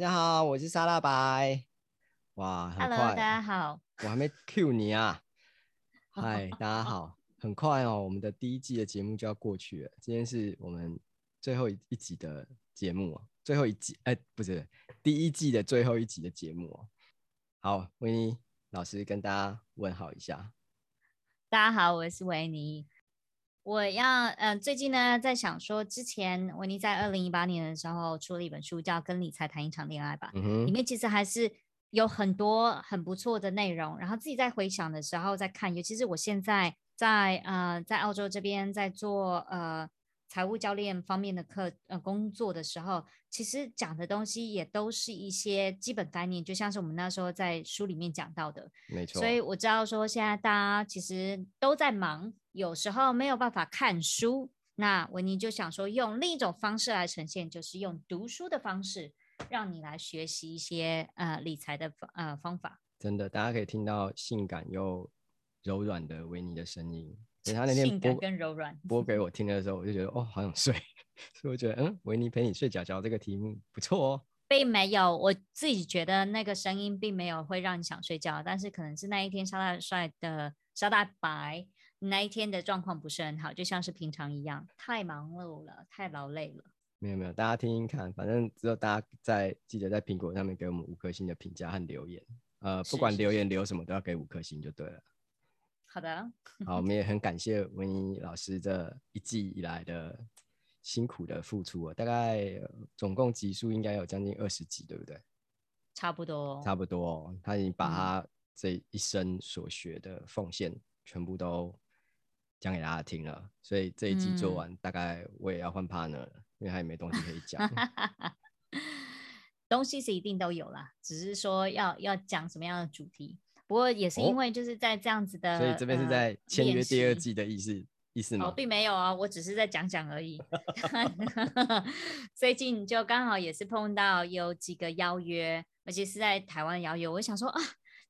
大家好，我是沙拉白。哇，很快，Hello，大家好。我还没 cue 你啊。嗨，大家好。很快哦，我们的第一季的节目就要过去了。今天是我们最后一集的节目哦，最后一集，哎，不是第一季的最后一集的节目哦。好，维尼老师跟大家问好一下。大家好，我是维尼。我要嗯、呃，最近呢，在想说，之前维尼在二零一八年的时候出了一本书，叫《跟理财谈一场恋爱吧》，嗯，里面其实还是有很多很不错的内容。然后自己在回想的时候，在看，尤其是我现在在呃在澳洲这边在做呃。财务教练方面的课，呃，工作的时候，其实讲的东西也都是一些基本概念，就像是我们那时候在书里面讲到的。没错。所以我知道说，现在大家其实都在忙，有时候没有办法看书。那维尼就想说，用另一种方式来呈现，就是用读书的方式，让你来学习一些呃理财的呃方法。真的，大家可以听到性感又柔软的维尼的声音。所以他那天播跟柔软播给我听的时候，我就觉得哦，好想睡，所以我觉得嗯，维尼陪你睡觉觉这个题目不错哦，并没有，我自己觉得那个声音并没有会让你想睡觉，但是可能是那一天沙大帅的沙大白那一天的状况不是很好，就像是平常一样，太忙碌了，太劳累了。没有没有，大家听听看，反正只有大家在记得在苹果上面给我们五颗星的评价和留言，呃，不管留言留什么都要给五颗星就对了。好的，好，我们也很感谢维尼老师这一季以来的辛苦的付出啊，大概总共集数应该有将近二十集，对不对？差不多，差不多，他已经把他这一生所学的奉献全部都讲给大家听了，所以这一季做完，嗯、大概我也要换 partner 了，因为他也没东西可以讲。东西是一定都有啦，只是说要要讲什么样的主题。不过也是因为就是在这样子的，哦、所以这边是在签约第二季的意思、呃、意思吗？哦，并没有啊，我只是在讲讲而已。最近就刚好也是碰到有几个邀约，而且是在台湾邀约。我想说啊，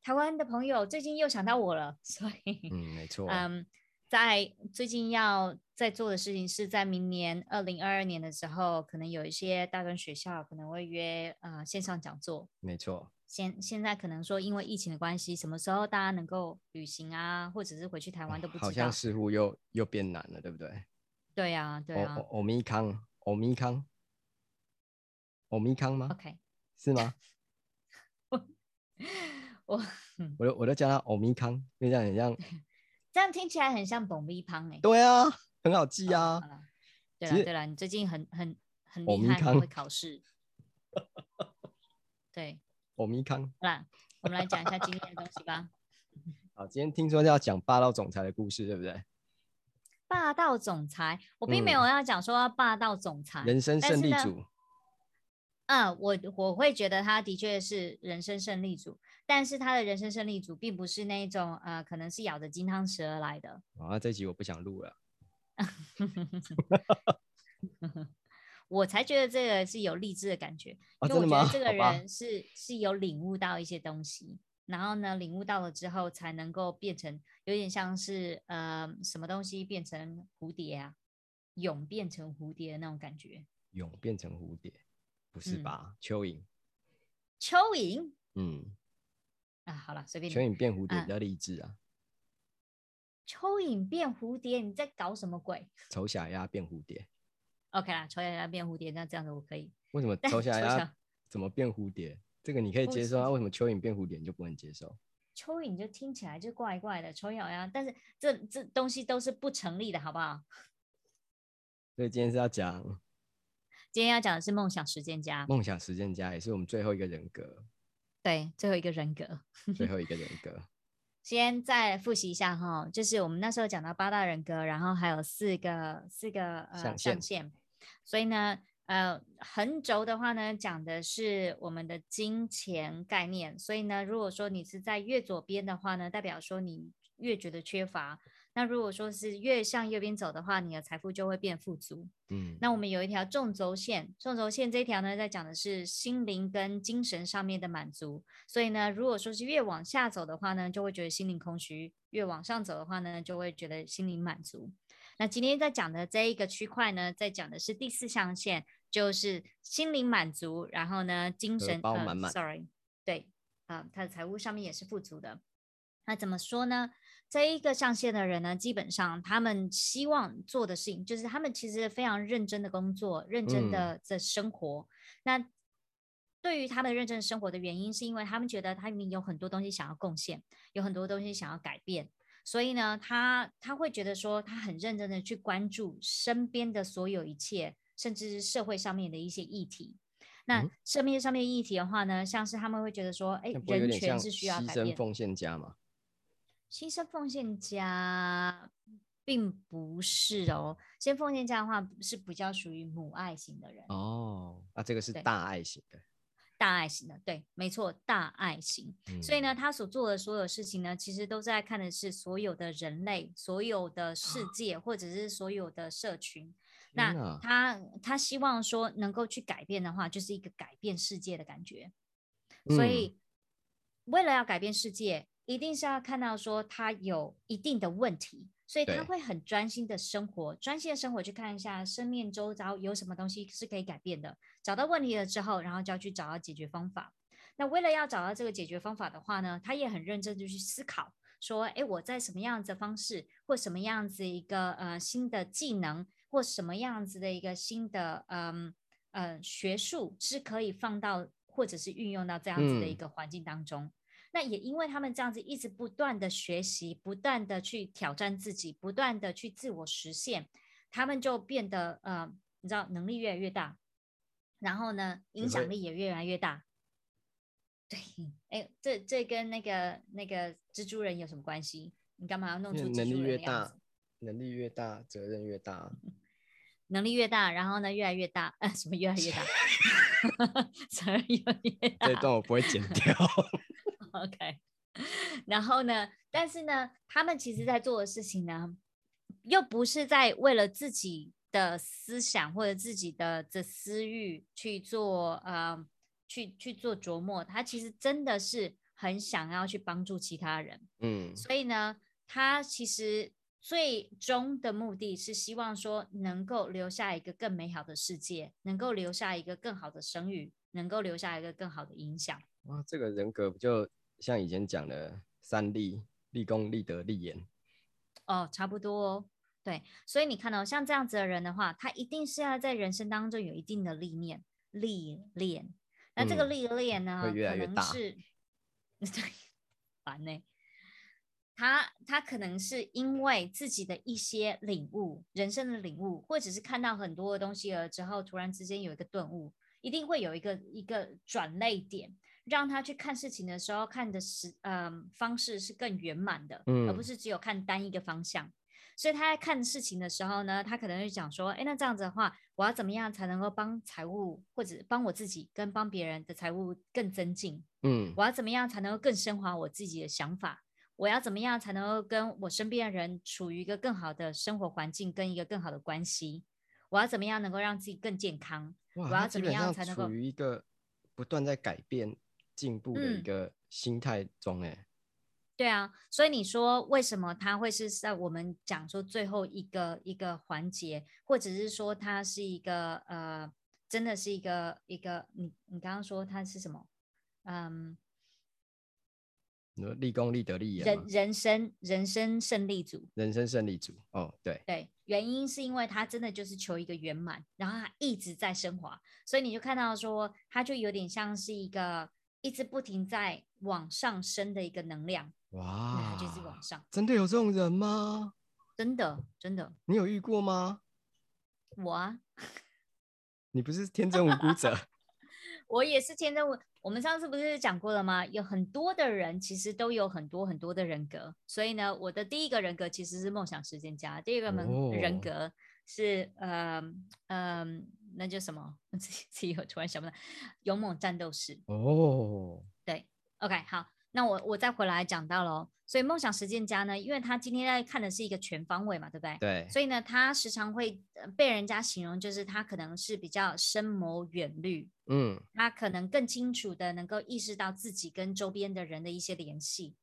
台湾的朋友最近又想到我了，所以嗯，没错，嗯，在最近要在做的事情是在明年二零二二年的时候，可能有一些大专学校可能会约呃线上讲座，没错。现现在可能说，因为疫情的关系，什么时候大家能够旅行啊，或者是回去台湾都不知道。好像似乎又又变难了，对不对？对呀、啊，对呀、啊。欧米康，欧米康，欧米康吗？OK，是吗？我我我都我都叫他欧米康，因为这样很像。这样听起来很像蹦米康哎。对啊，很好记啊。哦、对了对了，你最近很很很厉害，很会考试。对。欧米康，好啦，我们来讲一下今天的东西吧。好，今天听说要讲霸道总裁的故事，对不对？霸道总裁，我并没有要讲说霸道总裁，嗯、人生胜利组。嗯，我我会觉得他的确是人生胜利组，但是他的人生胜利组并不是那种呃，可能是咬着金汤匙而来的。啊，这集我不想录了。我才觉得这个是有励志的感觉，因为我觉得这 个人是是有领悟到一些东西，然后呢，领悟到了之后才能够变成有点像是呃什么东西变成蝴蝶啊，蛹变成蝴蝶的那种感觉。蛹变成蝴蝶，不是吧？嗯、蚯蚓。蚯蚓。嗯。啊，好了，随便。蚯蚓变蝴蝶比较励志啊。蚯蚓变蝴蝶，你在搞什么鬼？丑小鸭变蝴蝶。OK 啦，丑小鸭变蝴蝶，那这样子我可以。为什么丑小鸭怎么变蝴蝶？这个你可以接受啊？为什么蚯蚓变蝴蝶你就不能接受？蚯蚓就听起来就怪怪的，丑小鸭，但是这这东西都是不成立的，好不好？所以今天是要讲，今天要讲的是梦想时间家。梦想时间家也是我们最后一个人格。对，最后一个人格。最后一个人格。先再复习一下哈，就是我们那时候讲到八大人格，然后还有四个四个呃象限。所以呢，呃，横轴的话呢，讲的是我们的金钱概念。所以呢，如果说你是在越左边的话呢，代表说你越觉得缺乏。那如果说是越向右边走的话，你的财富就会变富足。嗯，那我们有一条纵轴线，纵轴线这一条呢，在讲的是心灵跟精神上面的满足。所以呢，如果说是越往下走的话呢，就会觉得心灵空虚；越往上走的话呢，就会觉得心灵满足。那今天在讲的这一个区块呢，在讲的是第四象限，就是心灵满足，然后呢，精神包满满、呃。Sorry，对，啊、呃，他的财务上面也是富足的。那怎么说呢？这一个象限的人呢，基本上他们希望做的事情，就是他们其实非常认真的工作，认真的在生活。嗯、那对于他们认真生活的原因，是因为他们觉得他里面有很多东西想要贡献，有很多东西想要改变，所以呢，他他会觉得说，他很认真的去关注身边的所有一切，甚至是社会上面的一些议题。那社会上面议题的话呢，像是他们会觉得说，哎，人权是需要改变，牺牲奉献家嘛？牺牲奉献家并不是哦，牺牲奉献家的话是比较属于母爱型的人哦，啊，这个是大爱型的。大爱型的，对，没错，大爱型。嗯、所以呢，他所做的所有事情呢，其实都在看的是所有的人类、所有的世界，或者是所有的社群。啊、那他他希望说能够去改变的话，就是一个改变世界的感觉。嗯、所以，为了要改变世界，一定是要看到说他有一定的问题。所以他会很专心的生活，专心的生活去看一下生命周遭有什么东西是可以改变的。找到问题了之后，然后就要去找到解决方法。那为了要找到这个解决方法的话呢，他也很认真就去思考，说，哎，我在什么样子的方式，或什么样子一个呃新的技能，或什么样子的一个新的嗯呃，呃学术是可以放到或者是运用到这样子的一个环境当中。嗯那也因为他们这样子一直不断的学习，不断的去挑战自己，不断的去自我实现，他们就变得呃，你知道能力越来越大，然后呢，影响力也越来越大。对，哎，这这跟那个那个蜘蛛人有什么关系？你干嘛要弄出蜘蛛人？能力越大，能力越大，责任越大。能力越大，然后呢，越来越大。呃，什么越来越大？责任越来越大。这段我不会剪掉。OK，然后呢？但是呢，他们其实在做的事情呢，又不是在为了自己的思想或者自己的这私欲去做，呃，去去做琢磨。他其实真的是很想要去帮助其他人。嗯，所以呢，他其实最终的目的是希望说，能够留下一个更美好的世界，能够留下一个更好的声誉，能够留下一个更好的影响。哇，这个人格不就？像以前讲的三立，立功、立德、立言，哦，差不多哦。对，所以你看到、哦、像这样子的人的话，他一定是要在人生当中有一定的历练、历练。那这个历练呢，会越来越大。可能是对，烦呢。他他可能是因为自己的一些领悟，人生的领悟，或者是看到很多的东西了之后，突然之间有一个顿悟，一定会有一个一个转捩点。让他去看事情的时候，看的是嗯方式是更圆满的，嗯，而不是只有看单一个方向。所以他在看事情的时候呢，他可能会讲说，哎，那这样子的话，我要怎么样才能够帮财务或者帮我自己跟帮别人的财务更增进？嗯，我要怎么样才能够更升华我自己的想法？我要怎么样才能够跟我身边的人处于一个更好的生活环境，跟一个更好的关系？我要怎么样能够让自己更健康？我要怎么样才能够处于一个不断在改变？进步的一个心态中，哎、嗯，对啊，所以你说为什么他会是在我们讲说最后一个一个环节，或者是说他是一个呃，真的是一个一个，你你刚刚说他是什么？嗯，立功、立德、立言，人人生人生胜利组，人生胜利组，哦，对。对，原因是因为他真的就是求一个圆满，然后他一直在升华，所以你就看到说，他就有点像是一个。一直不停在往上升的一个能量，哇，就是往上。真的有这种人吗？真的，真的。你有遇过吗？我啊，你不是天真无辜者？我也是天真无。我们上次不是讲过了吗？有很多的人其实都有很多很多的人格，所以呢，我的第一个人格其实是梦想实践家，第二个门人格是嗯嗯。呃呃那就什么？自己自己有突然想不到，勇猛战斗士哦。Oh. 对，OK，好，那我我再回来讲到喽。所以梦想实践家呢，因为他今天在看的是一个全方位嘛，对不对？对。所以呢，他时常会被人家形容，就是他可能是比较深谋远虑，嗯，他可能更清楚的能够意识到自己跟周边的人的一些联系。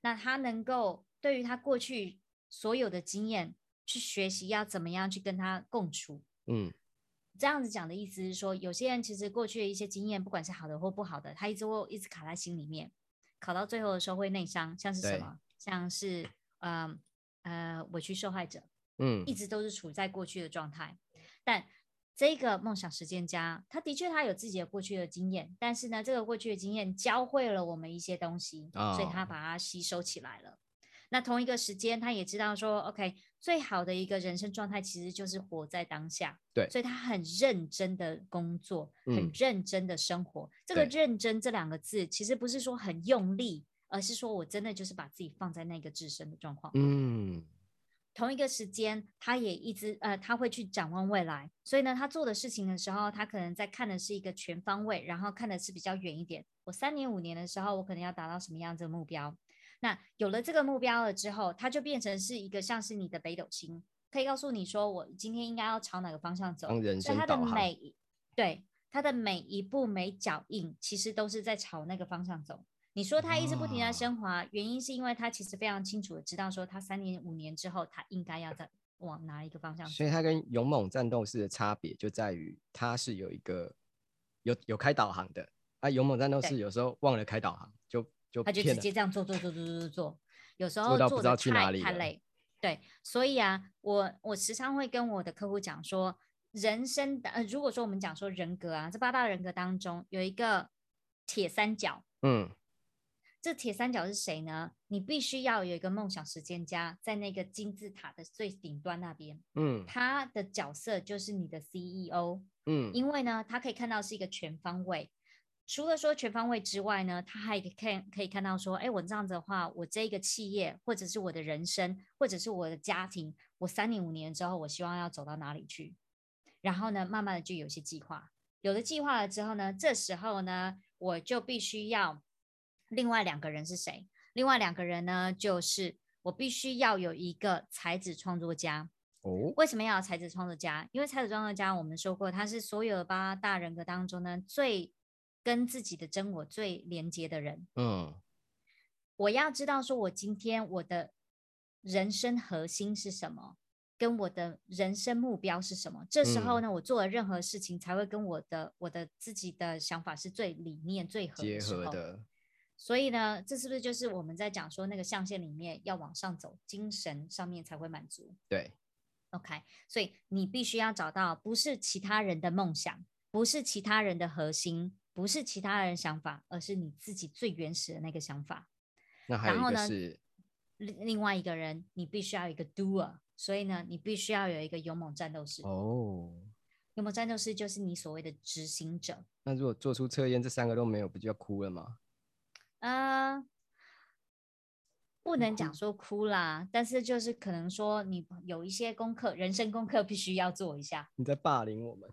那他能够对于他过去所有的经验去学习，要怎么样去跟他共处，嗯。这样子讲的意思是说，有些人其实过去的一些经验，不管是好的或不好的，他一直会一直卡在心里面，考到最后的时候会内伤，像是什么？像是呃呃委屈受害者，嗯，一直都是处在过去的状态。但这个梦想实践家，他的确他有自己的过去的经验，但是呢，这个过去的经验教会了我们一些东西，哦，所以他把它吸收起来了。那同一个时间，他也知道说，OK，最好的一个人生状态其实就是活在当下。对，所以他很认真的工作，嗯、很认真的生活。这个“认真”这两个字，其实不是说很用力，而是说我真的就是把自己放在那个自身的状况。嗯。同一个时间，他也一直呃，他会去展望未来。所以呢，他做的事情的时候，他可能在看的是一个全方位，然后看的是比较远一点。我三年、五年的时候，我可能要达到什么样子的目标？那有了这个目标了之后，它就变成是一个像是你的北斗星，可以告诉你说，我今天应该要朝哪个方向走。所以它的每对它的每一步每脚印，其实都是在朝那个方向走。你说它一直不停在升华，哦，原因是因为它其实非常清楚的知道说，它三年五年之后，它应该要在往哪一个方向走。所以它跟勇猛战斗士的差别就在于，它是有一个有有开导航的，啊，勇猛战斗士有时候忘了开导航就。他就直接这样做做做做做做，有时候做的太太累，对，所以啊，我我时常会跟我的客户讲说，人生的呃，如果说我们讲说人格啊，这八大人格当中有一个铁三角，嗯，这铁三角是谁呢？你必须要有一个梦想实践家在那个金字塔的最顶端那边，嗯，他的角色就是你的 CEO，嗯，因为呢，他可以看到是一个全方位。除了说全方位之外呢，他还可以看可以看到说，哎，我这样子的话，我这个企业或者是我的人生，或者是我的家庭，我三年五年之后，我希望要走到哪里去？然后呢，慢慢的就有些计划，有了计划了之后呢，这时候呢，我就必须要另外两个人是谁？另外两个人呢，就是我必须要有一个才子创作家。哦，为什么要有才子创作家？因为才子创作家，我们说过，他是所有的八大人格当中呢最。跟自己的真我最连接的人，嗯，我要知道说，我今天我的人生核心是什么，跟我的人生目标是什么。这时候呢，嗯，我做的任何事情才会跟我的我的自己的想法是最理念最合的。结合的。所以呢，这是不是就是我们在讲说那个象限里面要往上走，精神上面才会满足？对。OK，所以你必须要找到不是其他人的梦想，不是其他人的核心。不是其他人想法，而是你自己最原始的那个想法。那还有一个是，然后呢，另另外一个人，你必须要有一个 doer，所以呢，你必须要有一个勇猛战斗士。哦，勇猛战斗士就是你所谓的执行者。那如果做出测验，这三个都没有，不就要哭了吗？呃，不能讲说哭啦，但是就是可能说你有一些功课，人生功课必须要做一下。你在霸凌我们。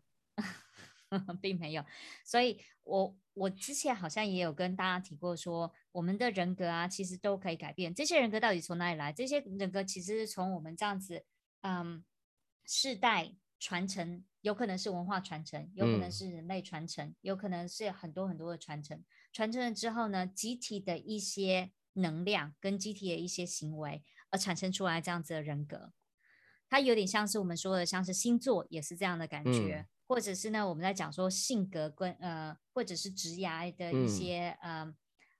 并没有，所以我我之前好像也有跟大家提过说，说我们的人格啊，其实都可以改变。这些人格到底从哪里来？这些人格其实是从我们这样子，嗯，世代传承，有可能是文化传承，有可能是人类传承，嗯、有可能是很多很多的传承。传承了之后呢，集体的一些能量跟集体的一些行为，而产生出来这样子的人格。它有点像是我们说的，像是星座，也是这样的感觉。嗯或者是呢，我们在讲说性格跟呃，或者是职涯的一些、嗯、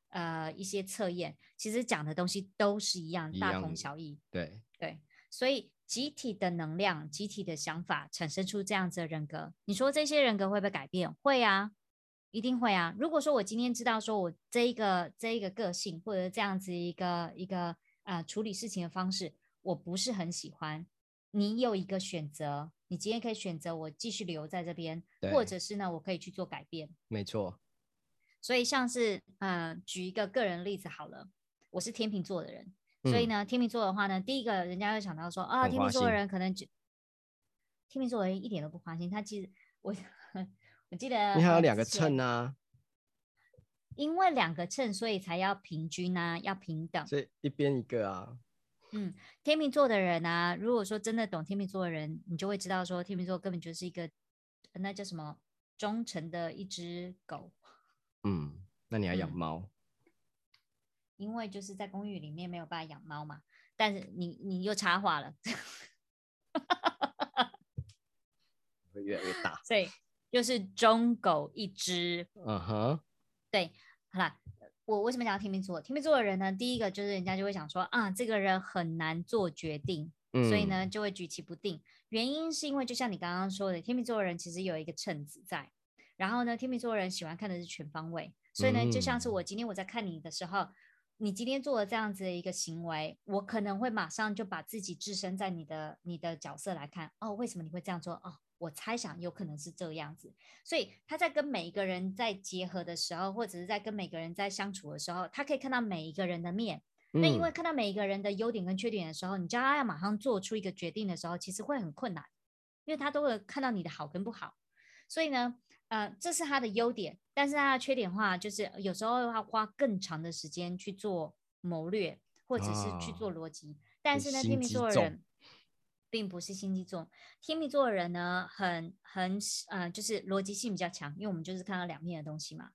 呃呃一些测验，其实讲的东西都是一样，大同小异。对对，所以集体的能量、集体的想法产生出这样子的人格，你说这些人格会不会改变？会啊，一定会啊。如果说我今天知道说我这一个这一个个性，或者这样子一个一个啊、呃、处理事情的方式，我不是很喜欢，你有一个选择。你今天可以选择我继续留在这边，或者是呢，我可以去做改变。没错。所以像是，呃，举一个个人例子好了，我是天秤座的人，嗯、所以呢，天秤座的话呢，第一个人家会想到说，啊，天秤座的人可能就，天秤座的人一点都不花心，他其实我我记得你还有两个秤啊，因为两个秤，所以才要平均啊，要平等，所以一边一个啊。嗯，天秤座的人啊，如果说真的懂天秤座的人，你就会知道说天秤座根本就是一个那叫什么忠诚的一只狗。嗯，那你要养猫？嗯，因为就是在公寓里面没有办法养猫嘛。但是你你又插话了。会越来越大。所以就是忠狗一只。嗯哼，对，好啦，我为什么讲天秤座？天秤座的人呢，第一个就是人家就会想说啊，这个人很难做决定，嗯、所以呢就会举棋不定。原因是因为就像你刚刚说的，天秤座的人其实有一个秤子在，然后呢，天秤座的人喜欢看的是全方位，所以呢，就像是我今天我在看你的时候。你今天做了这样子的一个行为，我可能会马上就把自己置身在你的你的角色来看。哦，为什么你会这样做？哦，我猜想有可能是这样子。所以他在跟每一个人在结合的时候，或者是在跟每个人在相处的时候，他可以看到每一个人的面。那因为看到每一个人的优点跟缺点的时候，你叫他要马上做出一个决定的时候，其实会很困难，因为他都会看到你的好跟不好。所以呢，呃，这是他的优点，但是他的缺点的话，就是有时候要花更长的时间去做谋略，或者是去做逻辑。哦、但是呢，天秤座的人并不是心机重，天秤座的人呢，很很呃，就是逻辑性比较强，因为我们就是看到两面的东西嘛。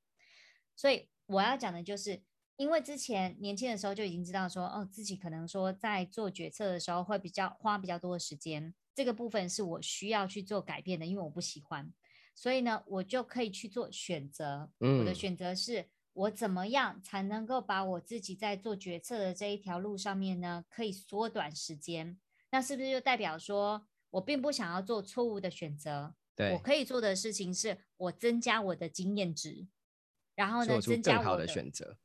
所以我要讲的就是，因为之前年轻的时候就已经知道说，哦，自己可能说在做决策的时候会比较花比较多的时间，这个部分是我需要去做改变的，因为我不喜欢。所以呢，我就可以去做选择。嗯，我的选择是我怎么样才能够把我自己在做决策的这一条路上面呢，可以缩短时间？那是不是就代表说我并不想要做错误的选择？对，我可以做的事情是我增加我的经验值，然后呢，增加我的选择。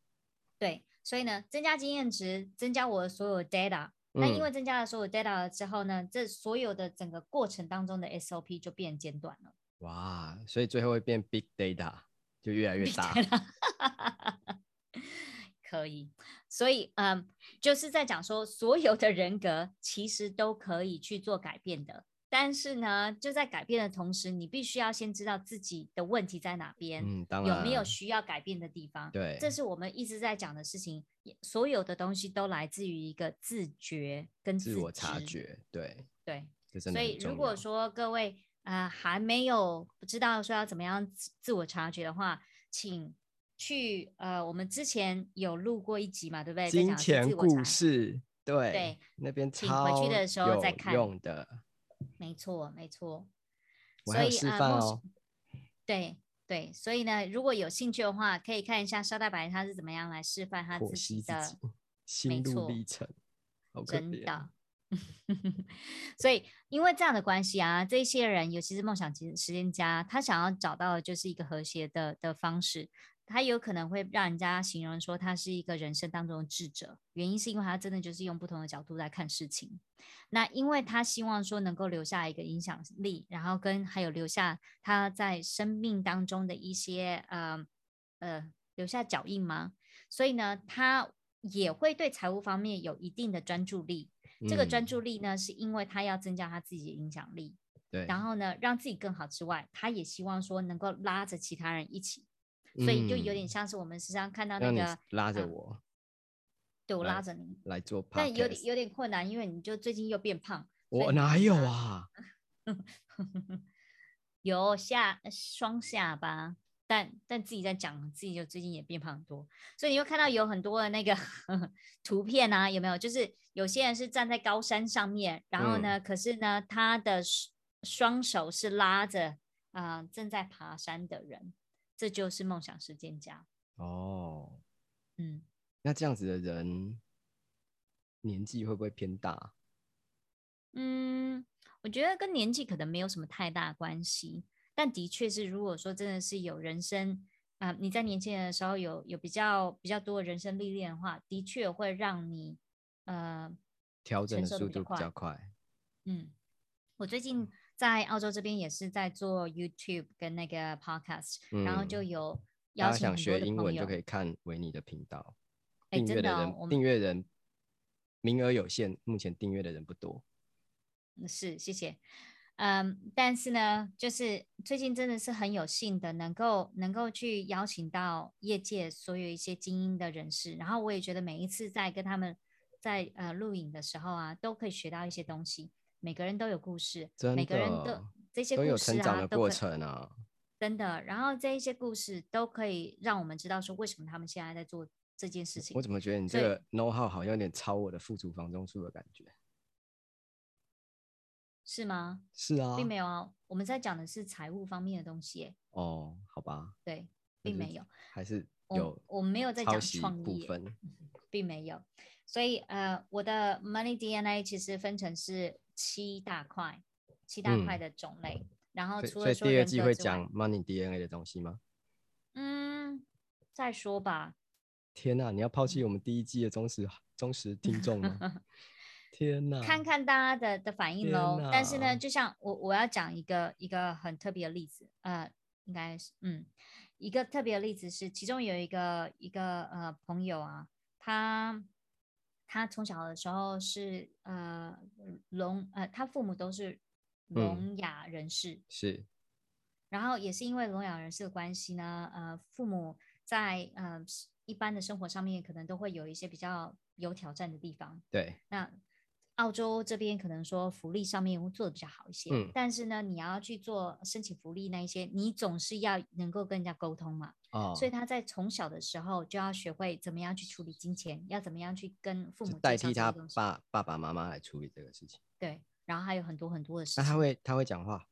对，所以呢，增加经验值，增加我的所有 data。那因为增加了所有 data 了之后呢，这所有的整个过程当中的 SOP 就变简短了。哇，所以最后会变 big data，就越来越大。可以，所以嗯，就是在讲说，所有的人格其实都可以去做改变的。但是呢，就在改变的同时，你必须要先知道自己的问题在哪边，嗯，当然，有没有需要改变的地方。对，这是我们一直在讲的事情。所有的东西都来自于一个自觉跟自，自我察觉。对对，所以如果说各位。啊、呃，还没有不知道说要怎么样自自我察觉的话，请去呃，我们之前有录过一集嘛，对不对？金钱故事，对对，那边请回去的时候再看用的，没错没错。我还有示范哦。呃、对对，所以呢，如果有兴趣的话，可以看一下沙大白他是怎么样来示范他自己的己心路历程，真的。所以，因为这样的关系啊，这些人，尤其是梦想实践家，他想要找到的就是一个和谐的的方式。他有可能会让人家形容说他是一个人生当中的智者，原因是因为他真的就是用不同的角度来看事情。那因为他希望说能够留下一个影响力，然后跟还有留下他在生命当中的一些呃呃留下脚印吗？所以呢，他也会对财务方面有一定的专注力。这个专注力呢，是因为他要增加他自己的影响力，对，然后呢，让自己更好之外，他也希望说能够拉着其他人一起，所以就有点像是我们时常看到那个拉着我，啊、对我拉着你来，来做，但有点有点困难，因为你就最近又变胖，我哪有啊？有下双下巴。但但自己在讲，自己就最近也变胖很多，所以你会看到有很多的那个呵 呵图片啊，有没有？就是有些人是站在高山上面，然后呢，嗯、可是呢，他的双手是拉着啊、呃、正在爬山的人，这就是梦想实践家。哦，嗯，那这样子的人年纪会不会偏大？嗯，我觉得跟年纪可能没有什么太大关系。但的确是，如果说真的是有人生啊、呃，你在年轻人的时候有有比较比较多的人生历练的话，的确会让你呃调整的速度比较快。嗯，我最近在澳洲这边也是在做 YouTube 跟那个 Podcast，、嗯、然后就有邀请很多的朋友。想学英文就可以看维尼的频道。订阅的人，订阅人名额有限，目前订阅的人不多。是，谢谢。嗯，但是呢，就是最近真的是很有幸的，能够能够去邀请到业界所有一些精英的人士，然后我也觉得每一次在跟他们在呃录影的时候啊，都可以学到一些东西。每个人都有故事，每个人都这些故事啊，都有成长的过程啊，真的。然后这一些故事都可以让我们知道说，为什么他们现在在做这件事情。我怎么觉得你这个 know how 好像有点超我的富足房中术的感觉？是吗？是啊，并没有啊，我们在讲的是财务方面的东西。哦，好吧。对，并没有，还是有我，我没有在讲创业部分，并没有。所以呃，我的 Money DNA 其实分成是七大块，七大块的种类。嗯、然后除了说第二季会讲 Money DNA 的东西吗？嗯，再说吧。天哪，你要抛弃我们 第一季的忠实忠实听众吗？天呐，看看大家的的反应喽。但是呢，就像我我要讲一个一个很特别的例子，呃，应该是嗯，一个特别的例子是，其中有一个一个呃朋友啊，他他从小的时候是呃聋呃，他父母都是聋哑人士，嗯、是，然后也是因为聋哑人士的关系呢，呃，父母在呃一般的生活上面可能都会有一些比较有挑战的地方，对，那。澳洲这边可能说福利上面会做的比较好一些，嗯，但是呢，你要去做申请福利那一些，你总是要能够跟人家沟通嘛，哦，所以他在从小的时候就要学会怎么样去处理金钱，要怎么样去跟父母代替他爸爸爸妈妈来处理这个事情，对，然后还有很多很多的事情，那他会他会讲话，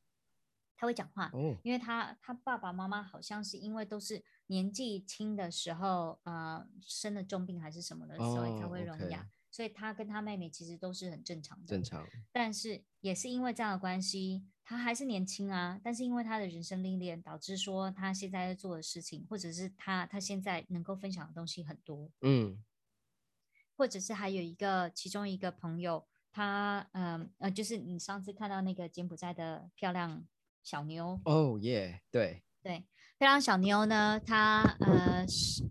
他会讲话，哦，因为他他爸爸妈妈好像是因为都是年纪轻的时候，呃，生了重病还是什么的，哦，所以才会聋哑。Okay 所以他跟他妹妹其实都是很正常的，正常。但是也是因为这样的关系，他还是年轻啊。但是因为他的人生历练，导致说他现在在做的事情，或者是他他现在能够分享的东西很多。嗯，或者是还有一个其中一个朋友，他嗯呃，呃，就是你上次看到那个柬埔寨的漂亮小妞。哦耶，对对，漂亮小妞呢，她呃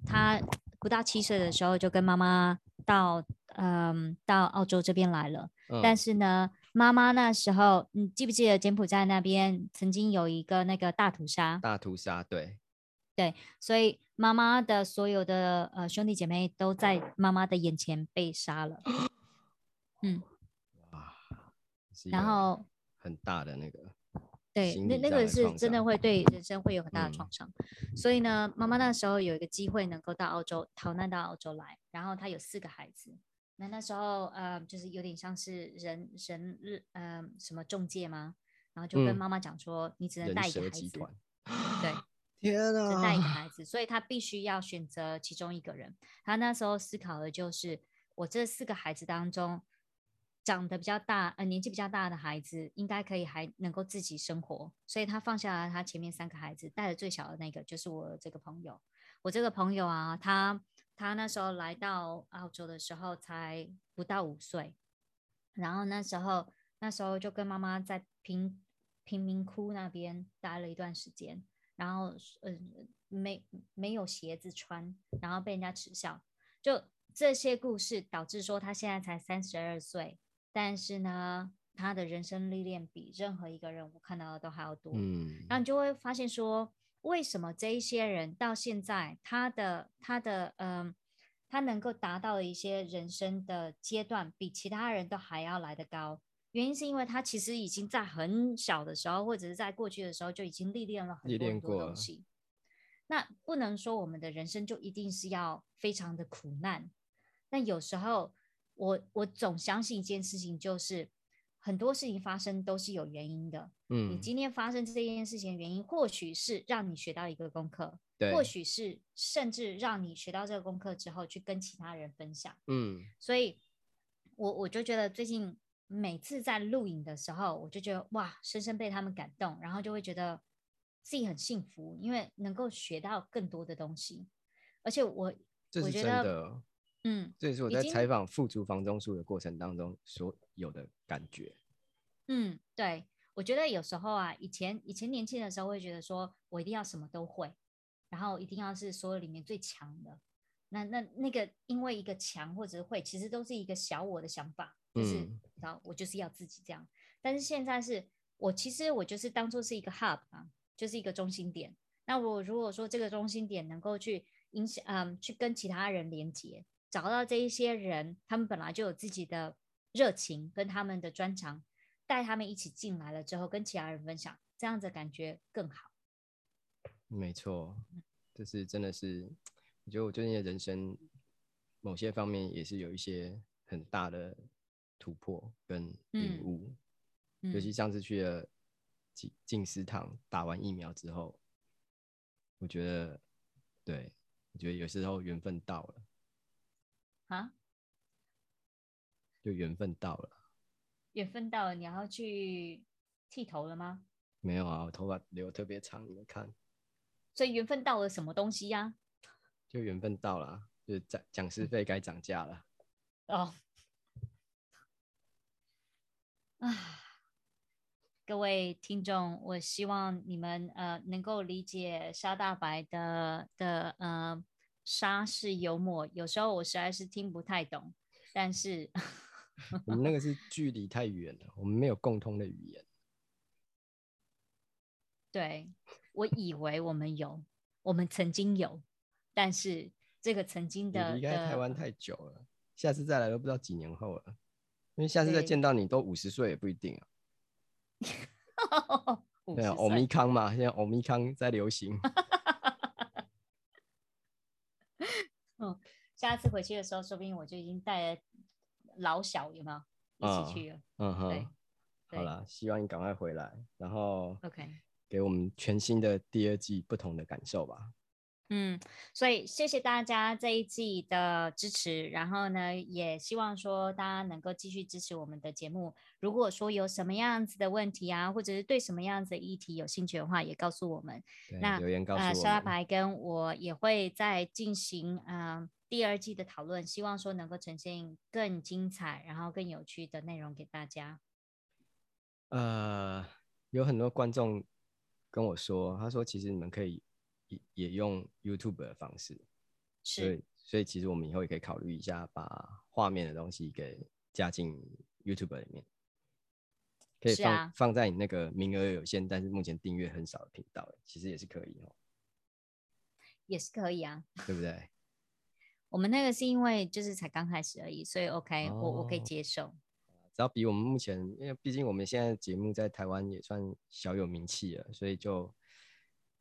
她不到七岁的时候就跟妈妈到。嗯，到澳洲这边来了，嗯、但是呢，妈妈那时候，你记不记得柬埔寨那边曾经有一个那个大屠杀？大屠杀，对，对，所以妈妈的所有的呃兄弟姐妹都在妈妈的眼前被杀了。嗯，哇，然后很大的那个。对，那那个是真的会对人生会有很大的创伤，嗯、所以呢，妈妈那时候有一个机会能够到澳洲逃难到澳洲来，然后她有四个孩子，那那时候呃就是有点像是人人日呃什么中介吗？然后就跟妈妈讲说，嗯、你 只能带一个孩子，对，天哪，只带一个孩子，所以他必须要选择其中一个人。他那时候思考的就是，我这四个孩子当中。长得比较大，呃，年纪比较大的孩子应该可以还能够自己生活，所以他放下了他前面三个孩子，带着最小的那个，就是我这个朋友。我这个朋友啊，他他那时候来到澳洲的时候才不到五岁，然后那时候那时候就跟妈妈在贫贫民窟那边待了一段时间，然后呃没没有鞋子穿，然后被人家耻笑，就这些故事导致说他现在才三十二岁。但是呢，他的人生历练比任何一个人我看到的都还要多。嗯，然后你就会发现说，为什么这一些人到现在，他的他的嗯、呃，他能够达到的一些人生的阶段，比其他人都还要来得高？原因是因为他其实已经在很小的时候，或者是在过去的时候就已经历练了很多很多东西。那不能说我们的人生就一定是要非常的苦难，那有时候。我我总相信一件事情，就是很多事情发生都是有原因的。嗯，你今天发生这件事情的原因，或许是让你学到一个功课，对，或许是甚至让你学到这个功课之后去跟其他人分享。嗯，所以我我就觉得最近每次在录影的时候，我就觉得哇，深深被他们感动，然后就会觉得自己很幸福，因为能够学到更多的东西，而且我我觉得。嗯，这也是我在采访富足房中术的过程当中所有的感觉。嗯，对，我觉得有时候啊，以前以前年轻的时候会觉得说我一定要什么都会，然后一定要是所有里面最强的。那那那个因为一个强或者是会，其实都是一个小我的想法，就是、嗯、然后我就是要自己这样。但是现在是我其实我就是当做是一个 hub 啊，就是一个中心点。那我如果说这个中心点能够去影响，嗯，去跟其他人连接。找到这一些人，他们本来就有自己的热情跟他们的专长，带他们一起进来了之后，跟其他人分享，这样子感觉更好。没错，就是真的是，我觉得我最近的人生某些方面也是有一些很大的突破跟领悟。嗯、尤其上次去了进进食堂打完疫苗之后，我觉得，对，我觉得有时候缘分到了啊，就缘分到了，缘分到了，你要去剃头了吗？没有啊，我头发留特别长，你们看。所以缘分到了什么东西呀、啊？就缘分到了，就是讲讲师费该涨价了。哦，啊，各位听众，我希望你们呃能够理解沙大白的的呃沙是幽默，有时候我实在是听不太懂，但是 我们那个是距离太远了，我们没有共通的语言。对，我以为我们有，我们曾经有，但是这个曾经的离开台湾太久了，下次再来都不知道几年后了，因为下次再见到你都五十岁也不一定啊。对啊，欧米康嘛，现在欧米康在流行。嗯，下次回去的时候，说不定我就已经带了老小，有没有一起去了？嗯哼，对好了，希望你赶快回来，然后 OK。给我们全新的第二季不同的感受吧。嗯，所以谢谢大家这一季的支持，然后呢，也希望说大家能够继续支持我们的节目。如果说有什么样子的问题啊，或者是对什么样子的议题有兴趣的话，也告诉我们。那留言告诉我们。呃，沙拉白跟我也会再进行嗯、呃、第二季的讨论，希望说能够呈现更精彩，然后更有趣的内容给大家。呃，有很多观众。跟我说，他说其实你们可以也也用 YouTube 的方式，是，所以所以其实我们以后也可以考虑一下，把画面的东西给加进 YouTube 里面，可以放、啊、放在你那个名额有限，但是目前订阅很少的频道，其实也是可以哦，也是可以啊，对不对？我们那个是因为就是才刚开始而已，所以 OK，、哦、我我可以接受。只要比我们目前，因为毕竟我们现在节目在台湾也算小有名气了，所以就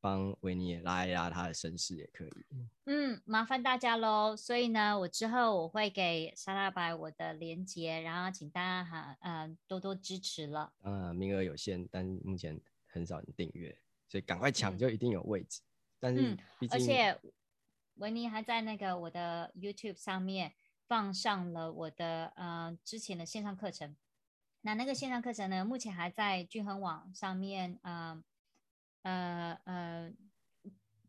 帮维尼也拉一拉他的声势也可以。嗯，麻烦大家喽。所以呢，我之后我会给沙大白我的连结，然后请大家哈嗯、呃、多多支持了。嗯，名额有限，但目前很少人订阅，所以赶快抢就一定有位置。嗯、但是而且维尼还在那个我的 YouTube 上面。放上了我的呃之前的线上课程，那那个线上课程呢，目前还在均衡网上面呃呃呃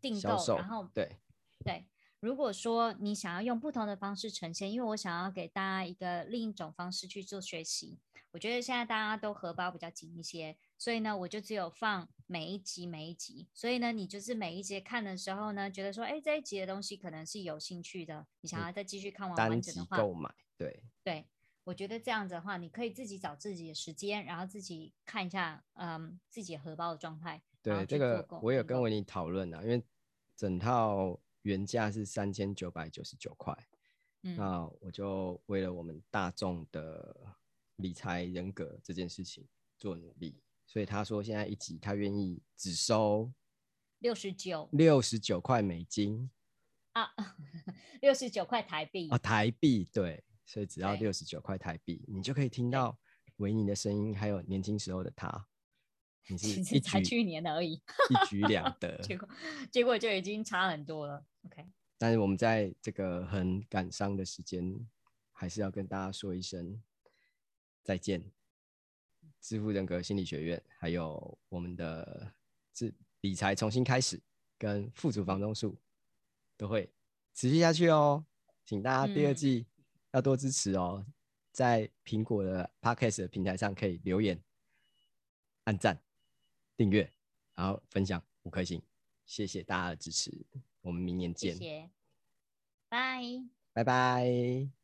订购，然后对对，如果说你想要用不同的方式呈现，因为我想要给大家一个另一种方式去做学习，我觉得现在大家都荷包比较紧一些。所以呢，我就只有放每一集每一集。所以呢，你就是每一集看的时候呢，觉得说，哎，这一集的东西可能是有兴趣的，你想要再继续看完完整的话，购买。对对，我觉得这样子的话，你可以自己找自己的时间，然后自己看一下，嗯，自己荷包的状态。对，这个我有跟维尼讨论啊，因为整套原价是三千九百九十九块，嗯，那我就为了我们大众的理财人格这件事情做努力。所以他说，现在一集他愿意只收六十九六十九块美金啊，六十九块台币啊，台币对，所以只要六十九块台币，你就可以听到维尼的声音，还有年轻时候的他。你是才去年而已，一举两得，结果结果就已经差很多了。OK，但是我们在这个很感伤的时间，还是要跟大家说一声再见。致富人格心理学院，还有我们的理理财重新开始，跟富足房中术都会持续下去哦。请大家第二季要多支持哦，嗯、在苹果的 Podcast 的平台上可以留言、按赞、订阅，然后分享五颗星，谢谢大家的支持，我们明年见，谢谢，拜拜拜。